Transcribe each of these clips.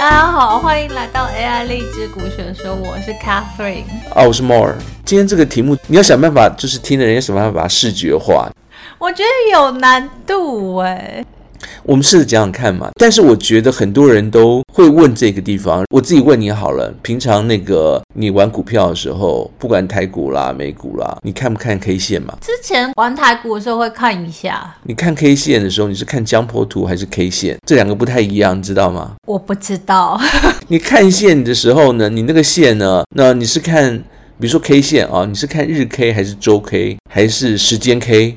大家好，欢迎来到 AI 励志股选说，我是 Catherine，啊，我是 More。今天这个题目，你要想办法，就是听的人要想办法把它视觉化。我觉得有难度哎。我们试着讲讲看嘛，但是我觉得很多人都会问这个地方，我自己问你好了。平常那个你玩股票的时候，不管台股啦、美股啦，你看不看 K 线嘛？之前玩台股的时候会看一下。你看 K 线的时候，你是看江波图还是 K 线？这两个不太一样，你知道吗？我不知道。你看线的时候呢，你那个线呢，那你是看，比如说 K 线啊，你是看日 K 还是周 K 还是时间 K？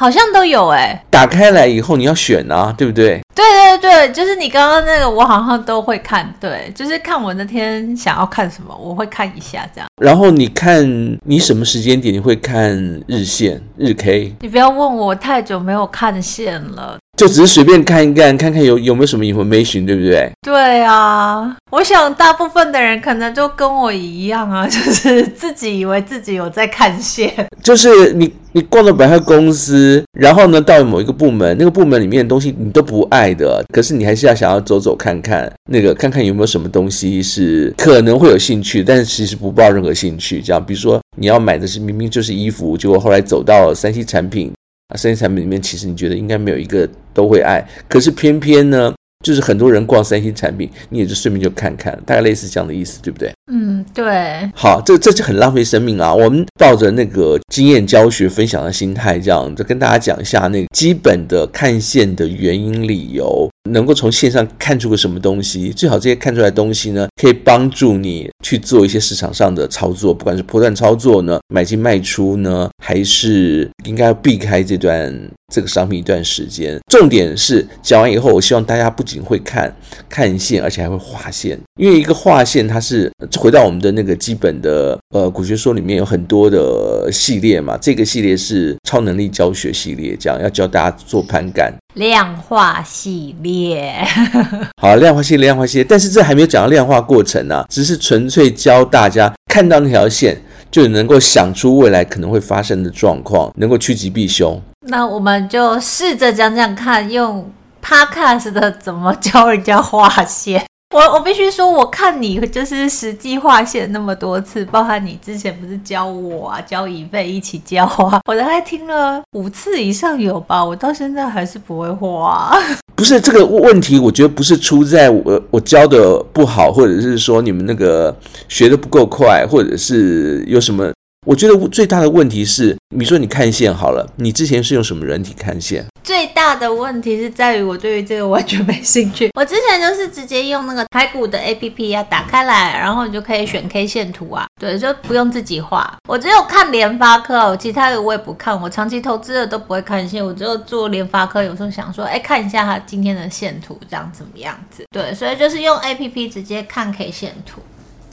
好像都有哎、欸，打开来以后你要选啊，对不对？对对对，就是你刚刚那个，我好像都会看，对，就是看我那天想要看什么，我会看一下这样。然后你看你什么时间点你会看日线日 K？你不要问我，我太久没有看线了。就只是随便看一看，看看有有没有什么 information，对不对？对啊，我想大部分的人可能就跟我一样啊，就是自己以为自己有在看线。就是你你逛了百货公司，然后呢到某一个部门，那个部门里面的东西你都不爱的，可是你还是要想要走走看看，那个看看有没有什么东西是可能会有兴趣，但是其实不抱任何兴趣。这样，比如说你要买的是明明就是衣服，结果后来走到三 C 产品。啊，三 C 产品里面，其实你觉得应该没有一个都会爱，可是偏偏呢，就是很多人逛三星产品，你也就顺便就看看，大概类似这样的意思，对不对？嗯，对。好，这这就很浪费生命啊！我们抱着那个经验教学分享的心态，这样就跟大家讲一下那个基本的看线的原因理由。能够从线上看出个什么东西？最好这些看出来的东西呢，可以帮助你去做一些市场上的操作，不管是波段操作呢，买进卖出呢，还是应该要避开这段这个商品一段时间。重点是讲完以后，我希望大家不仅会看看线，而且还会画线。因为一个画线，它是回到我们的那个基本的呃古学说里面有很多的系列嘛，这个系列是超能力教学系列，这样要教大家做盘感。量化系列，好，量化系列，量化系列，但是这还没有讲到量化过程呢、啊，只是纯粹教大家看到那条线就能够想出未来可能会发生的状况，能够趋吉避凶。那我们就试着讲讲看，用 Podcast 的怎么教人家画线。我我必须说，我看你就是实际画线那么多次，包含你之前不是教我啊，教乙费一起教啊，我大概听了五次以上有吧，我到现在还是不会画。不是这个问题，我觉得不是出在我我教的不好，或者是说你们那个学的不够快，或者是有什么。我觉得最大的问题是，你说你看线好了，你之前是用什么人体看线？最大的问题是在于我对于这个完全没兴趣。我之前就是直接用那个台股的 APP 啊，打开来，然后你就可以选 K 线图啊，对，就不用自己画。我只有看联发科，我其他的我也不看。我长期投资的都不会看线，我只有做联发科。有时候想说，哎，看一下它今天的线图，这样怎么样子？对，所以就是用 APP 直接看 K 线图。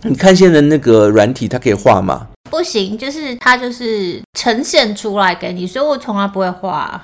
你看线的那个软体，它可以画吗？不行，就是它就是呈现出来给你，所以我从来不会画。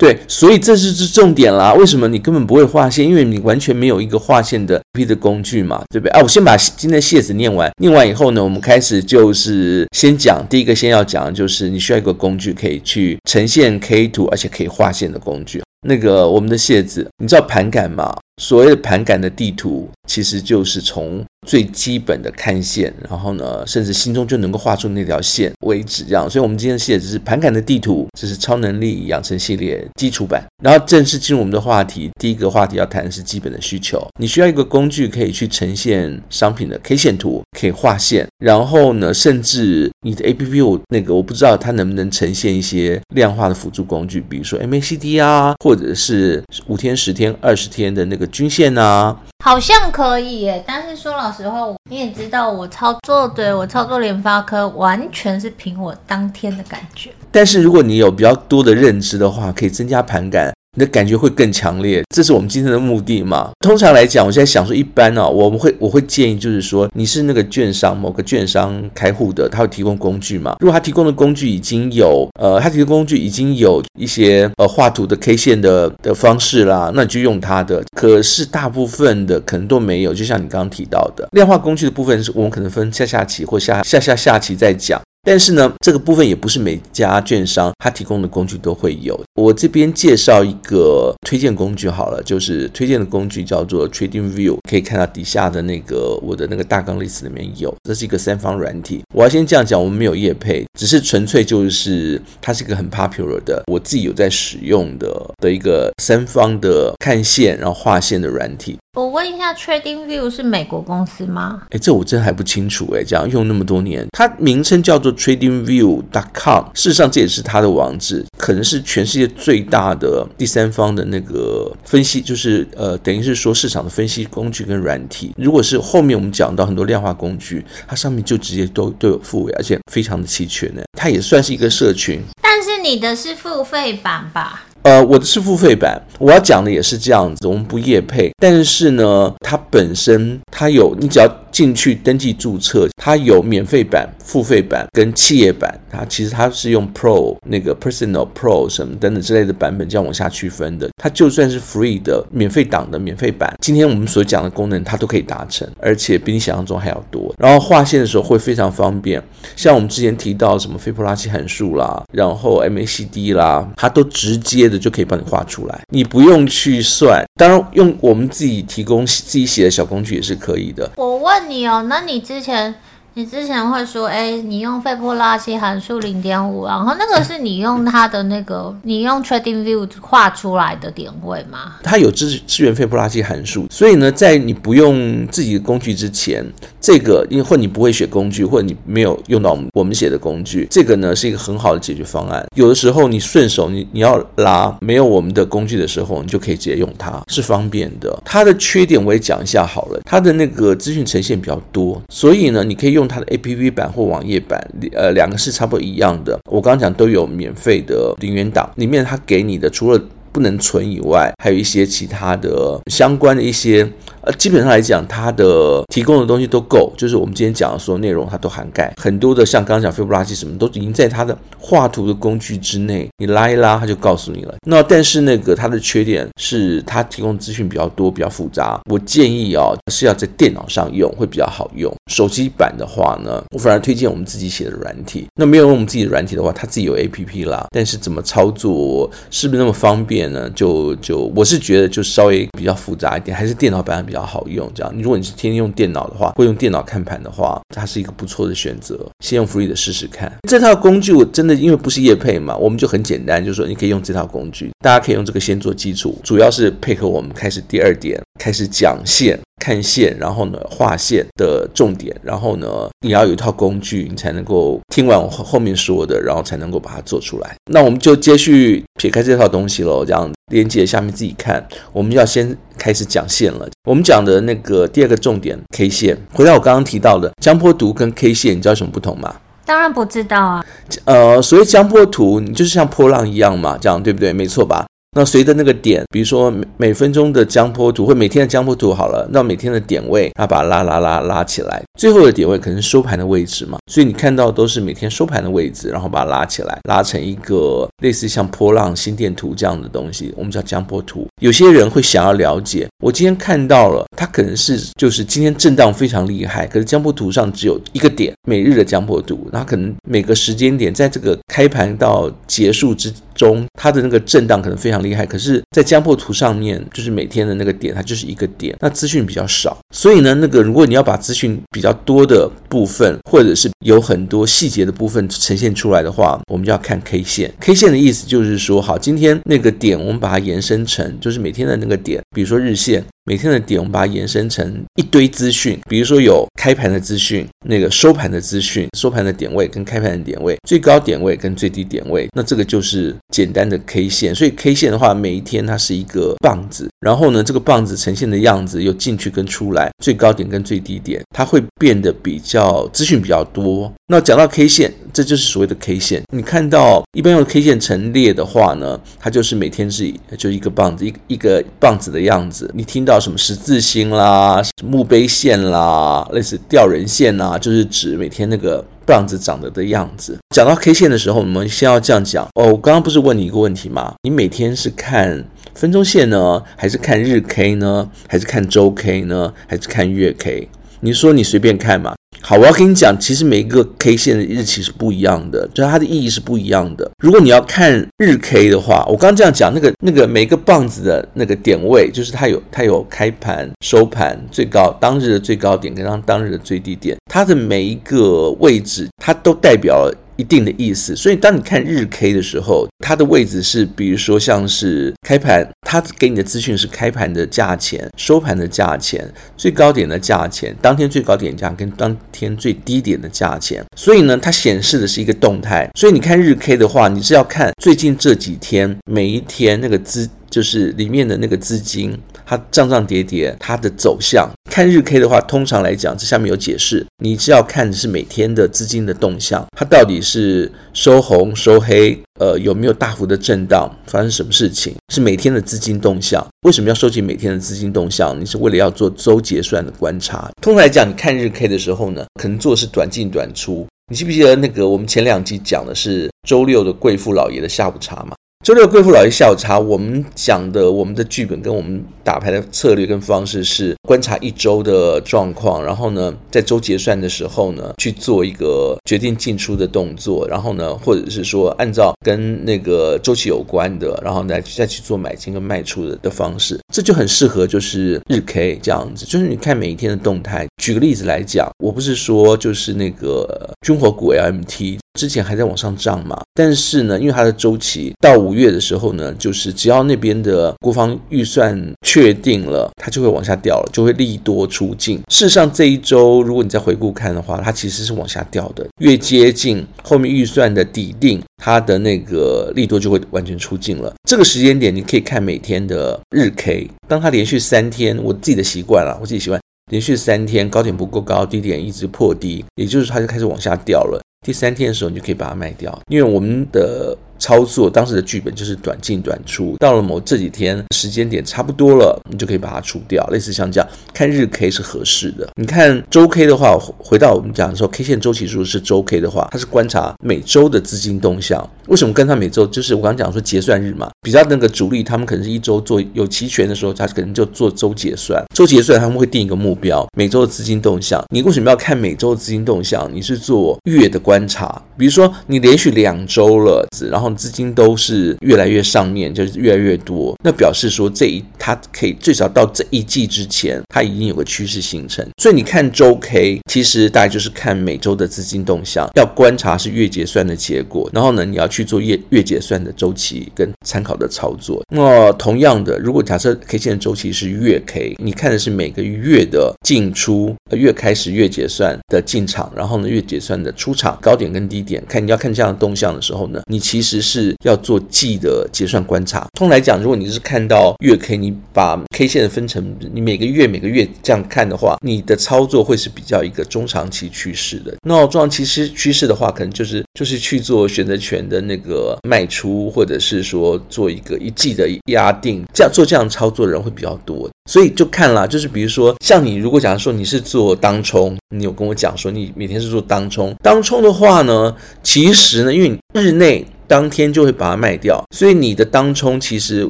对，所以这是是重点啦。为什么你根本不会画线？因为你完全没有一个画线的 P 的工具嘛，对不对？啊，我先把今天的谢子念完，念完以后呢，我们开始就是先讲第一个，先要讲的就是你需要一个工具可以去呈现 K 图，而且可以画线的工具。那个我们的谢子，你知道盘感吗？所谓的盘感的地图，其实就是从最基本的看线，然后呢，甚至心中就能够画出那条线为止，这样。所以，我们今天的楔子是盘感的地图，这是超能力养成系列基础版。然后正式进入我们的话题，第一个话题要谈的是基本的需求。你需要一个工具可以去呈现商品的 K 线图，可以画线。然后呢，甚至你的 APP 我那个我不知道它能不能呈现一些量化的辅助工具，比如说 MACD 啊，或者是五天、十天、二十天的那个均线啊。好像可以耶，但是说老实话，你也知道我操作，对，我操作联发科完全是凭我当天的感觉。但是如果你有比较多的认知的话，可以增加盘感。你的感觉会更强烈，这是我们今天的目的嘛？通常来讲，我现在想说，一般呢、哦，我们会我会建议，就是说，你是那个券商某个券商开户的，他会提供工具嘛？如果他提供的工具已经有，呃，他提供工具已经有一些呃画图的 K 线的的方式啦，那你就用他的。可是大部分的可能都没有，就像你刚刚提到的量化工具的部分，是我们可能分下下期或下下下下期再讲。但是呢，这个部分也不是每家券商他提供的工具都会有。我这边介绍一个推荐工具好了，就是推荐的工具叫做 TradingView，可以看到底下的那个我的那个大纲 list 里面有，这是一个三方软体。我要先这样讲，我们没有业配，只是纯粹就是它是一个很 popular 的，我自己有在使用的的一个三方的看线然后画线的软体。我问一下，TradingView 是美国公司吗？哎，这我真还不清楚哎。这样用那么多年，它名称叫做 TradingView.com，事实上这也是它的网址，可能是全世界最大的第三方的那个分析，就是呃，等于是说市场的分析工具跟软体。如果是后面我们讲到很多量化工具，它上面就直接都都有附，而且非常的齐全呢。它也算是一个社群。但是你的是付费版吧？呃，我的是付费版，我要讲的也是这样子，我们不夜配，但是呢，它本身它有，你只要进去登记注册，它有免费版、付费版跟企业版，它其实它是用 Pro 那个 Personal Pro 什么等等之类的版本这样往下区分的。它就算是 Free 的免费档的免费版，今天我们所讲的功能它都可以达成，而且比你想象中还要多。然后划线的时候会非常方便，像我们之前提到什么斐波拉契函数啦，然后 MACD 啦，它都直接。就可以帮你画出来，你不用去算。当然，用我们自己提供自己写的小工具也是可以的。我问你哦，那你之前？你之前会说，哎，你用斐波拉契函数零点五，然后那个是你用它的那个，你用 TradingView 画出来的点位吗？它有支支援斐波拉契函数，所以呢，在你不用自己的工具之前，这个因或你不会写工具，或者你没有用到我们写的工具，这个呢是一个很好的解决方案。有的时候你顺手你你要拉没有我们的工具的时候，你就可以直接用它，是方便的。它的缺点我也讲一下好了，它的那个资讯呈现比较多，所以呢，你可以用。它的 APP 版或网页版，呃，两个是差不多一样的。我刚刚讲都有免费的零元档，里面它给你的除了不能存以外，还有一些其他的相关的一些。呃，基本上来讲，它的提供的东西都够，就是我们今天讲的所有内容，它都涵盖很多的，像刚刚讲斐波拉契什么，都已经在它的画图的工具之内，你拉一拉，它就告诉你了。那但是那个它的缺点是，它提供资讯比较多，比较复杂。我建议哦，是要在电脑上用会比较好用。手机版的话呢，我反而推荐我们自己写的软体。那没有用我们自己的软体的话，它自己有 APP 啦，但是怎么操作，是不是那么方便呢？就就我是觉得就稍微比较复杂一点，还是电脑版。比较好用，这样。你如果你是天天用电脑的话，会用电脑看盘的话，它是一个不错的选择。先用 free 的试试看。这套工具我真的因为不是业配嘛，我们就很简单，就是说你可以用这套工具，大家可以用这个先做基础，主要是配合我们开始第二点，开始讲线。看线，然后呢画线的重点，然后呢你要有一套工具，你才能够听完我后面说的，然后才能够把它做出来。那我们就接续撇开这套东西喽，这样连接下面自己看。我们要先开始讲线了。我们讲的那个第二个重点 K 线，回到我刚刚提到的江波图跟 K 线，你知道什么不同吗？当然不知道啊。呃，所谓江波图，你就是像波浪一样嘛，这样对不对？没错吧？那随着那个点，比如说每每分钟的江波图或每天的江波图好了，那每天的点位，它把它拉拉拉拉起来，最后的点位可能是收盘的位置嘛，所以你看到都是每天收盘的位置，然后把它拉起来，拉成一个类似像波浪心电图这样的东西，我们叫江波图。有些人会想要了解，我今天看到了，它可能是就是今天震荡非常厉害，可是江波图上只有一个点，每日的江波图，那可能每个时间点在这个开盘到结束之中，它的那个震荡可能非常。厉害，可是，在江破图上面，就是每天的那个点，它就是一个点，那资讯比较少，所以呢，那个如果你要把资讯比较多的部分，或者是有很多细节的部分呈现出来的话，我们就要看 K 线。K 线的意思就是说，好，今天那个点，我们把它延伸成，就是每天的那个点，比如说日线。每天的点，我们把它延伸成一堆资讯，比如说有开盘的资讯，那个收盘的资讯，收盘的点位跟开盘的点位，最高点位跟最低点位，那这个就是简单的 K 线。所以 K 线的话，每一天它是一个棒子，然后呢，这个棒子呈现的样子有进去跟出来，最高点跟最低点，它会变得比较资讯比较多。那讲到 K 线，这就是所谓的 K 线。你看到一般用 K 线陈列的话呢，它就是每天是就一个棒子，一一个棒子的样子。你听到。什么十字星啦、墓碑线啦、类似吊人线呐，就是指每天那个棒子长得的样子。讲到 K 线的时候，我们先要这样讲哦。我刚刚不是问你一个问题吗？你每天是看分钟线呢，还是看日 K 呢，还是看周 K 呢，还是看月 K？你说你随便看嘛。好，我要跟你讲，其实每一个 K 线的日期是不一样的，就是它的意义是不一样的。如果你要看日 K 的话，我刚刚这样讲，那个那个每个棒子的那个点位，就是它有它有开盘、收盘、最高当日的最高点跟当当日的最低点，它的每一个位置，它都代表。一定的意思，所以当你看日 K 的时候，它的位置是，比如说像是开盘，它给你的资讯是开盘的价钱、收盘的价钱、最高点的价钱、当天最高点价跟当天最低点的价钱，所以呢，它显示的是一个动态。所以你看日 K 的话，你是要看最近这几天每一天那个资，就是里面的那个资金。它涨涨跌跌，它的走向。看日 K 的话，通常来讲，这下面有解释，你是要看的是每天的资金的动向，它到底是收红收黑，呃，有没有大幅的震荡，发生什么事情，是每天的资金动向。为什么要收集每天的资金动向？你是为了要做周结算的观察。通常来讲，你看日 K 的时候呢，可能做的是短进短出。你记不记得那个我们前两集讲的是周六的贵妇老爷的下午茶嘛？周六贵妇老爷下午茶，我们讲的我们的剧本跟我们打牌的策略跟方式是观察一周的状况，然后呢，在周结算的时候呢，去做一个决定进出的动作，然后呢，或者是说按照跟那个周期有关的，然后来再去做买进跟卖出的的方式，这就很适合就是日 K 这样子，就是你看每一天的动态。举个例子来讲，我不是说就是那个军火股 LMT 之前还在往上涨嘛，但是呢，因为它的周期到五月的时候呢，就是只要那边的国防预算确确定了，它就会往下掉了，就会利多出尽。事实上，这一周如果你再回顾看的话，它其实是往下掉的。越接近后面预算的底定，它的那个利多就会完全出尽了。这个时间点，你可以看每天的日 K，当它连续三天，我自己的习惯了，我自己习惯连续三天高点不够高，低点一直破低，也就是它就开始往下掉了。第三天的时候，你就可以把它卖掉，因为我们的。操作当时的剧本就是短进短出，到了某这几天时间点差不多了，你就可以把它出掉。类似像这样，看日 K 是合适的。你看周 K 的话，回到我们讲的时候，K 线周期数是周 K 的话，它是观察每周的资金动向。为什么跟它每周？就是我刚刚讲说结算日嘛，比较那个主力，他们可能是一周做有期权的时候，他可能就做周结算。周结算他们会定一个目标，每周的资金动向。你为什么要看每周的资金动向？你是做月的观察，比如说你连续两周了，然后。资金都是越来越上面，就是越来越多，那表示说这一它可以最少到这一季之前，它已经有个趋势形成。所以你看周 K，其实大概就是看每周的资金动向，要观察是月结算的结果，然后呢，你要去做月月结算的周期跟参考的操作。那同样的，如果假设 K 线的周期是月 K，你看的是每个月的进出，月开始月结算的进场，然后呢，月结算的出场，高点跟低点，看你要看这样的动向的时候呢，你其实。是要做季的结算观察。通来讲，如果你是看到月 K，你把 K 线分成你每个月每个月这样看的话，你的操作会是比较一个中长期趋势的。那中长期趋趋势的话，可能就是就是去做选择权的那个卖出，或者是说做一个一季的压定，这样做这样操作的人会比较多。所以就看啦，就是比如说像你，如果假如说你是做当冲，你有跟我讲说你每天是做当冲，当冲的话呢，其实呢，因为日内。当天就会把它卖掉，所以你的当冲其实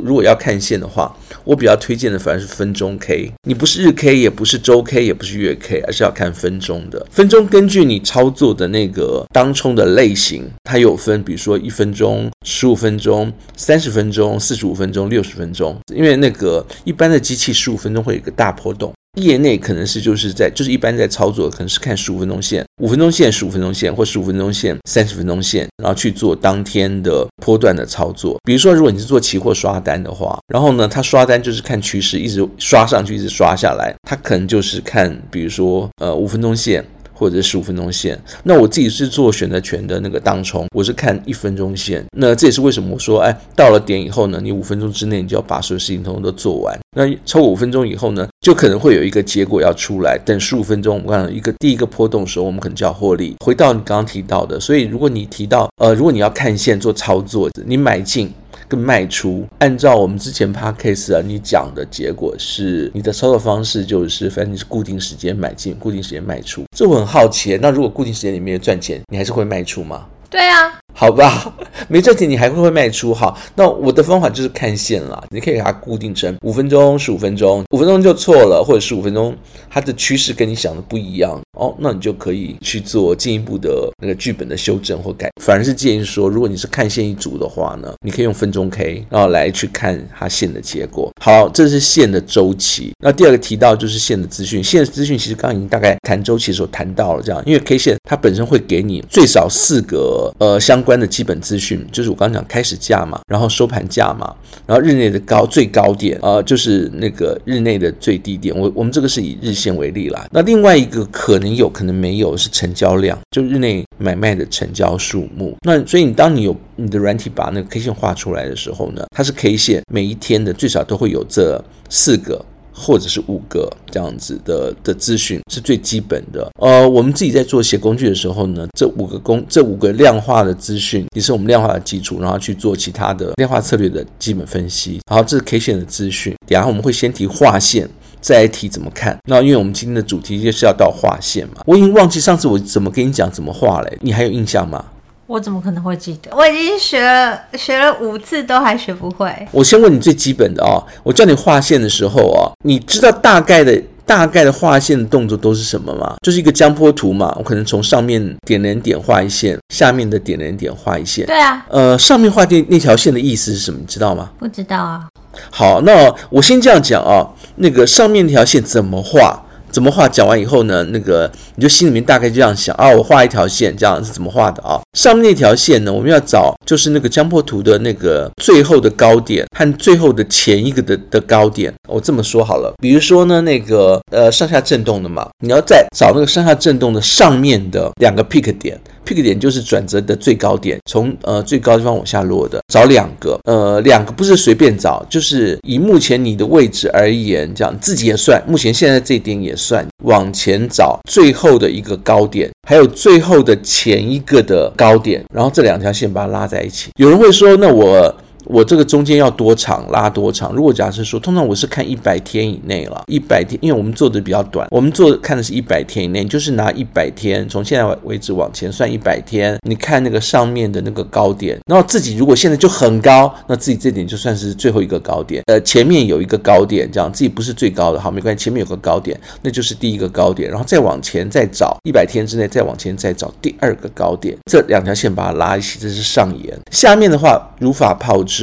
如果要看线的话，我比较推荐的反而是分钟 K。你不是日 K，也不是周 K，也不是月 K，而是要看分钟的。分钟根据你操作的那个当冲的类型，它有分，比如说一分钟、十五分钟、三十分钟、四十五分钟、六十分钟。因为那个一般的机器十五分钟会有一个大波动。业内可能是就是在就是一般在操作，可能是看十五分钟线、五分钟线、十五分钟线或十五分钟线、三十分钟线，然后去做当天的波段的操作。比如说，如果你是做期货刷单的话，然后呢，他刷单就是看趋势，一直刷上去，一直刷下来，他可能就是看，比如说呃五分钟线。或者十五分钟线，那我自己是做选择权的那个当冲，我是看一分钟线。那这也是为什么我说，哎，到了点以后呢，你五分钟之内你就要把所有事情通通都做完。那超过五分钟以后呢，就可能会有一个结果要出来。等十五分钟，我看一个第一个波动的时候，我们可能就要获利。回到你刚刚提到的，所以如果你提到，呃，如果你要看线做操作，你买进。跟卖出，按照我们之前 podcast 啊，你讲的结果是，你的操作方式就是，反正你是固定时间买进，固定时间卖出。这我很好奇，那如果固定时间里面赚钱，你还是会卖出吗？对啊，好吧，没赚钱你还会不会卖出哈？那我的方法就是看线啦，你可以给它固定成五分钟、十五分钟，五分钟就错了，或者十五分钟它的趋势跟你想的不一样哦，那你就可以去做进一步的那个剧本的修正或改。反而是建议说，如果你是看线一组的话呢，你可以用分钟 K 然后来去看它线的结果。好，这是线的周期。那第二个提到就是线的资讯，线的资讯其实刚刚已经大概谈周期的时候谈到了这样，因为 K 线它本身会给你最少四个呃相关的基本资讯，就是我刚讲开始价嘛，然后收盘价嘛，然后日内的高最高点、呃，就是那个日内的最低点。我我们这个是以日线为例啦。那另外一个可能有可能没有是成交量，就日内买卖的成交数目。那所以你当你有你的软体把那个 K 线画出来的时候呢，它是 K 线每一天的最少都会有这四个。或者是五个这样子的的资讯是最基本的。呃，我们自己在做写工具的时候呢，这五个工这五个量化的资讯也是我们量化的基础，然后去做其他的量化策略的基本分析。然后这是 K 线的资讯，等下我们会先提画线，再来提怎么看。那因为我们今天的主题就是要到画线嘛，我已经忘记上次我怎么跟你讲怎么画了，你还有印象吗？我怎么可能会记得？我已经学了学了五次，都还学不会。我先问你最基本的哦，我叫你画线的时候哦，你知道大概的大概的画线的动作都是什么吗？就是一个江坡图嘛，我可能从上面点连点画一线，下面的点连点画一线。对啊，呃，上面画那那条线的意思是什么？你知道吗？不知道啊。好，那我先这样讲啊，那个上面那条线怎么画？怎么画？讲完以后呢，那个你就心里面大概这样想啊，我画一条线，这样是怎么画的啊？上面那条线呢，我们要找就是那个江波图的那个最后的高点和最后的前一个的的高点。我这么说好了，比如说呢，那个呃上下震动的嘛，你要再找那个上下震动的上面的两个 pick 点。这个点就是转折的最高点，从呃最高地方往下落的，找两个，呃两个不是随便找，就是以目前你的位置而言，这样自己也算，目前现在这点也算，往前找最后的一个高点，还有最后的前一个的高点，然后这两条线把它拉在一起。有人会说，那我。我这个中间要多长，拉多长？如果假设说，通常我是看一百天以内了，一百天，因为我们做的比较短，我们做看的是一百天以内，就是拿一百天，从现在为止往前算一百天，你看那个上面的那个高点，然后自己如果现在就很高，那自己这点就算是最后一个高点，呃，前面有一个高点，这样自己不是最高的，好，没关系，前面有个高点，那就是第一个高点，然后再往前再找一百天之内再往前再找第二个高点，这两条线把它拉一起，这是上沿，下面的话如法炮制。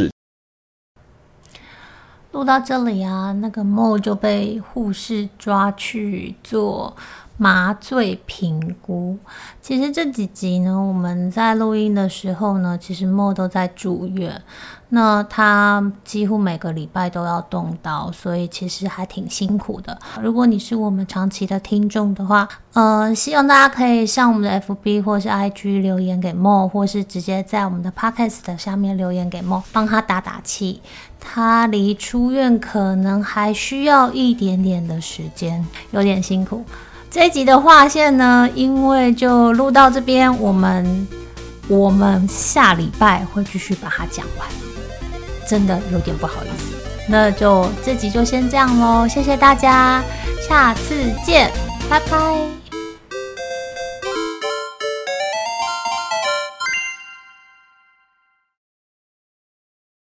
录到这里啊，那个 Mo 就被护士抓去做麻醉评估。其实这几集呢，我们在录音的时候呢，其实莫都在住院。那他几乎每个礼拜都要动刀，所以其实还挺辛苦的。如果你是我们长期的听众的话，呃，希望大家可以上我们的 FB 或是 IG 留言给莫或是直接在我们的 Podcast 下面留言给莫帮他打打气。他离出院可能还需要一点点的时间，有点辛苦。这一集的划线呢，因为就录到这边，我们我们下礼拜会继续把它讲完。真的有点不好意思，那就这集就先这样喽，谢谢大家，下次见，拜拜。